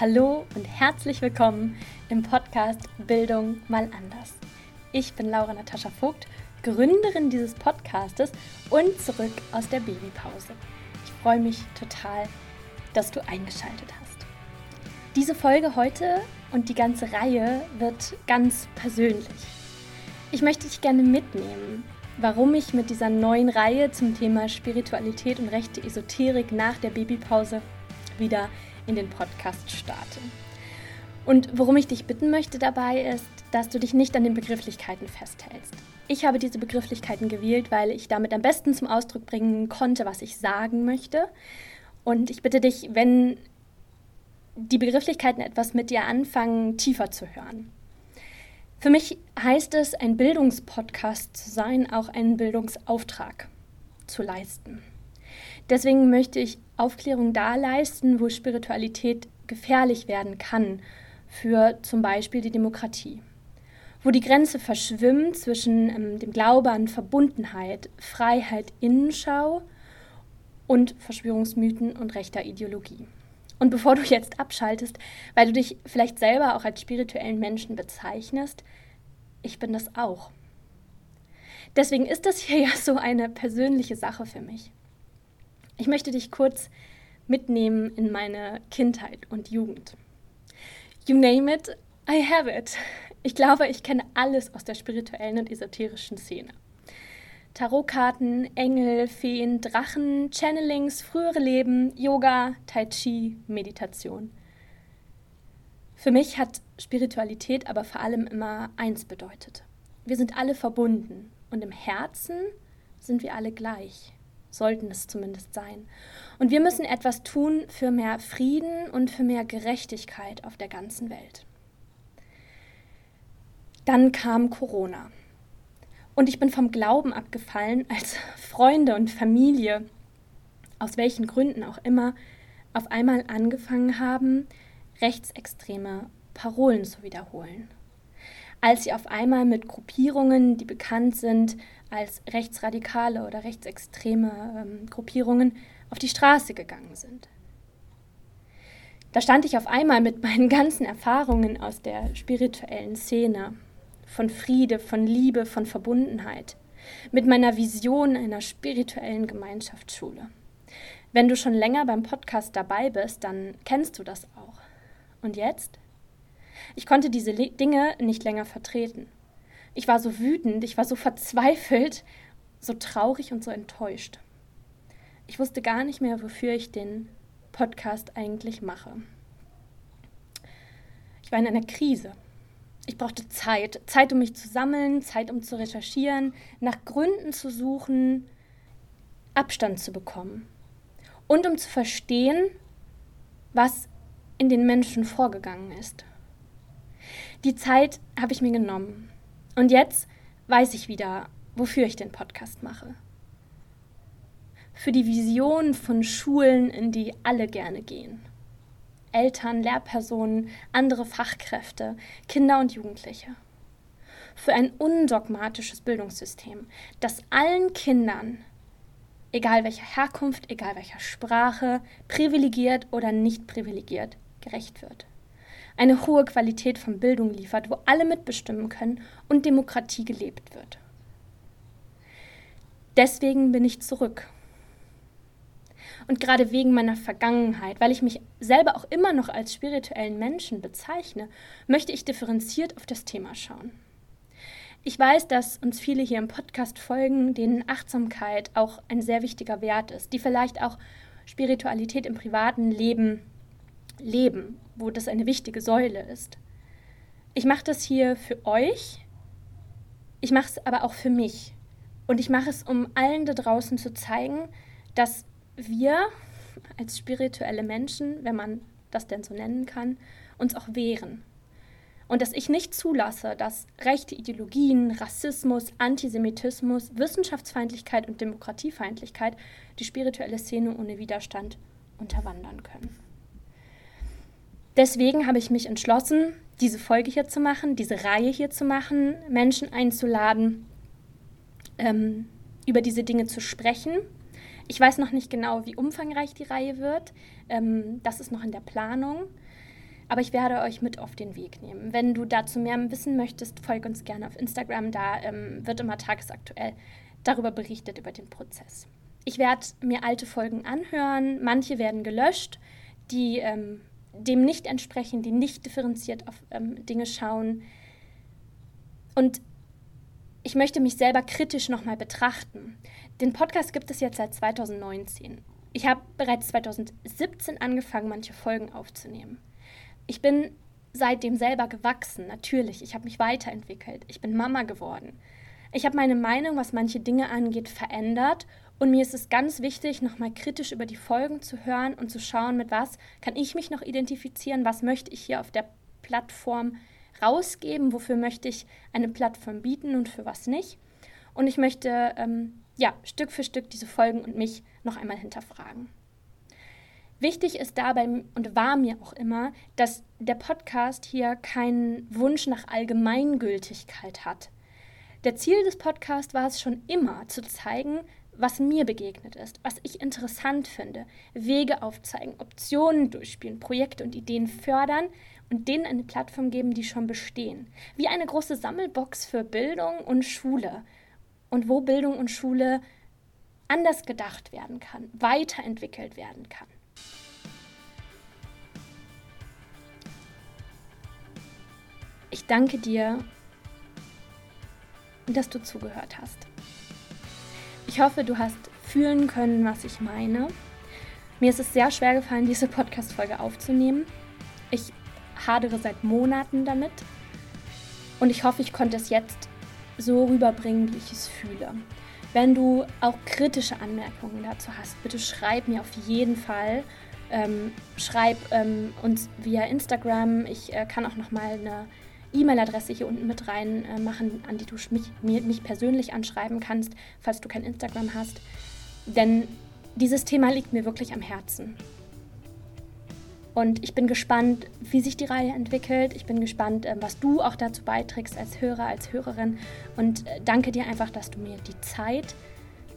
Hallo und herzlich willkommen im Podcast Bildung mal anders. Ich bin Laura Natascha Vogt, Gründerin dieses Podcastes und zurück aus der Babypause. Ich freue mich total, dass du eingeschaltet hast. Diese Folge heute und die ganze Reihe wird ganz persönlich. Ich möchte dich gerne mitnehmen, warum ich mit dieser neuen Reihe zum Thema Spiritualität und rechte Esoterik nach der Babypause wieder in den Podcast starte. Und worum ich dich bitten möchte dabei ist, dass du dich nicht an den Begrifflichkeiten festhältst. Ich habe diese Begrifflichkeiten gewählt, weil ich damit am besten zum Ausdruck bringen konnte, was ich sagen möchte. Und ich bitte dich, wenn die Begrifflichkeiten etwas mit dir anfangen, tiefer zu hören. Für mich heißt es, ein Bildungspodcast zu sein, auch einen Bildungsauftrag zu leisten. Deswegen möchte ich Aufklärung da leisten, wo Spiritualität gefährlich werden kann für zum Beispiel die Demokratie. Wo die Grenze verschwimmt zwischen ähm, dem Glaube an Verbundenheit, Freiheit, Innenschau und Verschwörungsmythen und rechter Ideologie. Und bevor du jetzt abschaltest, weil du dich vielleicht selber auch als spirituellen Menschen bezeichnest, ich bin das auch. Deswegen ist das hier ja so eine persönliche Sache für mich. Ich möchte dich kurz mitnehmen in meine Kindheit und Jugend. You name it, I have it. Ich glaube, ich kenne alles aus der spirituellen und esoterischen Szene. Tarotkarten, Engel, Feen, Drachen, Channelings, frühere Leben, Yoga, Tai Chi, Meditation. Für mich hat Spiritualität aber vor allem immer eins bedeutet. Wir sind alle verbunden und im Herzen sind wir alle gleich sollten es zumindest sein. Und wir müssen etwas tun für mehr Frieden und für mehr Gerechtigkeit auf der ganzen Welt. Dann kam Corona. Und ich bin vom Glauben abgefallen, als Freunde und Familie, aus welchen Gründen auch immer, auf einmal angefangen haben, rechtsextreme Parolen zu wiederholen. Als sie auf einmal mit Gruppierungen, die bekannt sind als rechtsradikale oder rechtsextreme ähm, Gruppierungen auf die Straße gegangen sind. Da stand ich auf einmal mit meinen ganzen Erfahrungen aus der spirituellen Szene, von Friede, von Liebe, von Verbundenheit, mit meiner Vision einer spirituellen Gemeinschaftsschule. Wenn du schon länger beim Podcast dabei bist, dann kennst du das auch. Und jetzt? Ich konnte diese Dinge nicht länger vertreten. Ich war so wütend, ich war so verzweifelt, so traurig und so enttäuscht. Ich wusste gar nicht mehr, wofür ich den Podcast eigentlich mache. Ich war in einer Krise. Ich brauchte Zeit, Zeit, um mich zu sammeln, Zeit, um zu recherchieren, nach Gründen zu suchen, Abstand zu bekommen und um zu verstehen, was in den Menschen vorgegangen ist. Die Zeit habe ich mir genommen. Und jetzt weiß ich wieder, wofür ich den Podcast mache. Für die Vision von Schulen, in die alle gerne gehen. Eltern, Lehrpersonen, andere Fachkräfte, Kinder und Jugendliche. Für ein undogmatisches Bildungssystem, das allen Kindern, egal welcher Herkunft, egal welcher Sprache, privilegiert oder nicht privilegiert, gerecht wird eine hohe Qualität von Bildung liefert, wo alle mitbestimmen können und Demokratie gelebt wird. Deswegen bin ich zurück. Und gerade wegen meiner Vergangenheit, weil ich mich selber auch immer noch als spirituellen Menschen bezeichne, möchte ich differenziert auf das Thema schauen. Ich weiß, dass uns viele hier im Podcast folgen, denen Achtsamkeit auch ein sehr wichtiger Wert ist, die vielleicht auch Spiritualität im privaten Leben leben wo das eine wichtige Säule ist. Ich mache das hier für euch, ich mache es aber auch für mich. Und ich mache es, um allen da draußen zu zeigen, dass wir als spirituelle Menschen, wenn man das denn so nennen kann, uns auch wehren. Und dass ich nicht zulasse, dass rechte Ideologien, Rassismus, Antisemitismus, Wissenschaftsfeindlichkeit und Demokratiefeindlichkeit die spirituelle Szene ohne Widerstand unterwandern können. Deswegen habe ich mich entschlossen, diese Folge hier zu machen, diese Reihe hier zu machen, Menschen einzuladen, ähm, über diese Dinge zu sprechen. Ich weiß noch nicht genau, wie umfangreich die Reihe wird. Ähm, das ist noch in der Planung. Aber ich werde euch mit auf den Weg nehmen. Wenn du dazu mehr wissen möchtest, folge uns gerne auf Instagram. Da ähm, wird immer tagesaktuell darüber berichtet, über den Prozess. Ich werde mir alte Folgen anhören. Manche werden gelöscht, die ähm, dem nicht entsprechen, die nicht differenziert auf ähm, Dinge schauen. Und ich möchte mich selber kritisch nochmal betrachten. Den Podcast gibt es jetzt seit 2019. Ich habe bereits 2017 angefangen, manche Folgen aufzunehmen. Ich bin seitdem selber gewachsen, natürlich. Ich habe mich weiterentwickelt. Ich bin Mama geworden. Ich habe meine Meinung, was manche Dinge angeht, verändert. Und mir ist es ganz wichtig, nochmal kritisch über die Folgen zu hören und zu schauen, mit was kann ich mich noch identifizieren, was möchte ich hier auf der Plattform rausgeben, wofür möchte ich eine Plattform bieten und für was nicht. Und ich möchte ähm, ja, Stück für Stück diese Folgen und mich noch einmal hinterfragen. Wichtig ist dabei und war mir auch immer, dass der Podcast hier keinen Wunsch nach Allgemeingültigkeit hat. Der Ziel des Podcasts war es schon immer, zu zeigen, was mir begegnet ist, was ich interessant finde, Wege aufzeigen, Optionen durchspielen, Projekte und Ideen fördern und denen eine Plattform geben, die schon bestehen. Wie eine große Sammelbox für Bildung und Schule. Und wo Bildung und Schule anders gedacht werden kann, weiterentwickelt werden kann. Ich danke dir, dass du zugehört hast. Ich hoffe, du hast fühlen können, was ich meine. Mir ist es sehr schwer gefallen, diese Podcast-Folge aufzunehmen. Ich hadere seit Monaten damit und ich hoffe, ich konnte es jetzt so rüberbringen, wie ich es fühle. Wenn du auch kritische Anmerkungen dazu hast, bitte schreib mir auf jeden Fall. Ähm, schreib ähm, uns via Instagram. Ich äh, kann auch noch mal eine E-Mail-Adresse hier unten mit rein äh, machen, an die du mich, mich persönlich anschreiben kannst, falls du kein Instagram hast. Denn dieses Thema liegt mir wirklich am Herzen. Und ich bin gespannt, wie sich die Reihe entwickelt. Ich bin gespannt, ähm, was du auch dazu beiträgst als Hörer, als Hörerin. Und äh, danke dir einfach, dass du mir die Zeit,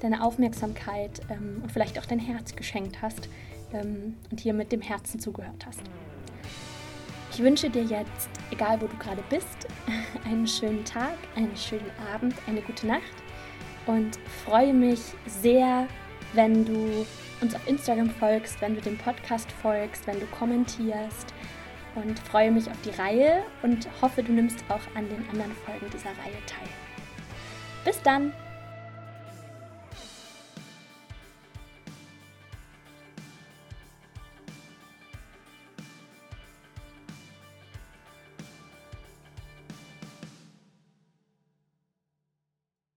deine Aufmerksamkeit ähm, und vielleicht auch dein Herz geschenkt hast ähm, und hier mit dem Herzen zugehört hast. Ich wünsche dir jetzt, egal wo du gerade bist, einen schönen Tag, einen schönen Abend, eine gute Nacht und freue mich sehr, wenn du uns auf Instagram folgst, wenn du dem Podcast folgst, wenn du kommentierst und freue mich auf die Reihe und hoffe, du nimmst auch an den anderen Folgen dieser Reihe teil. Bis dann!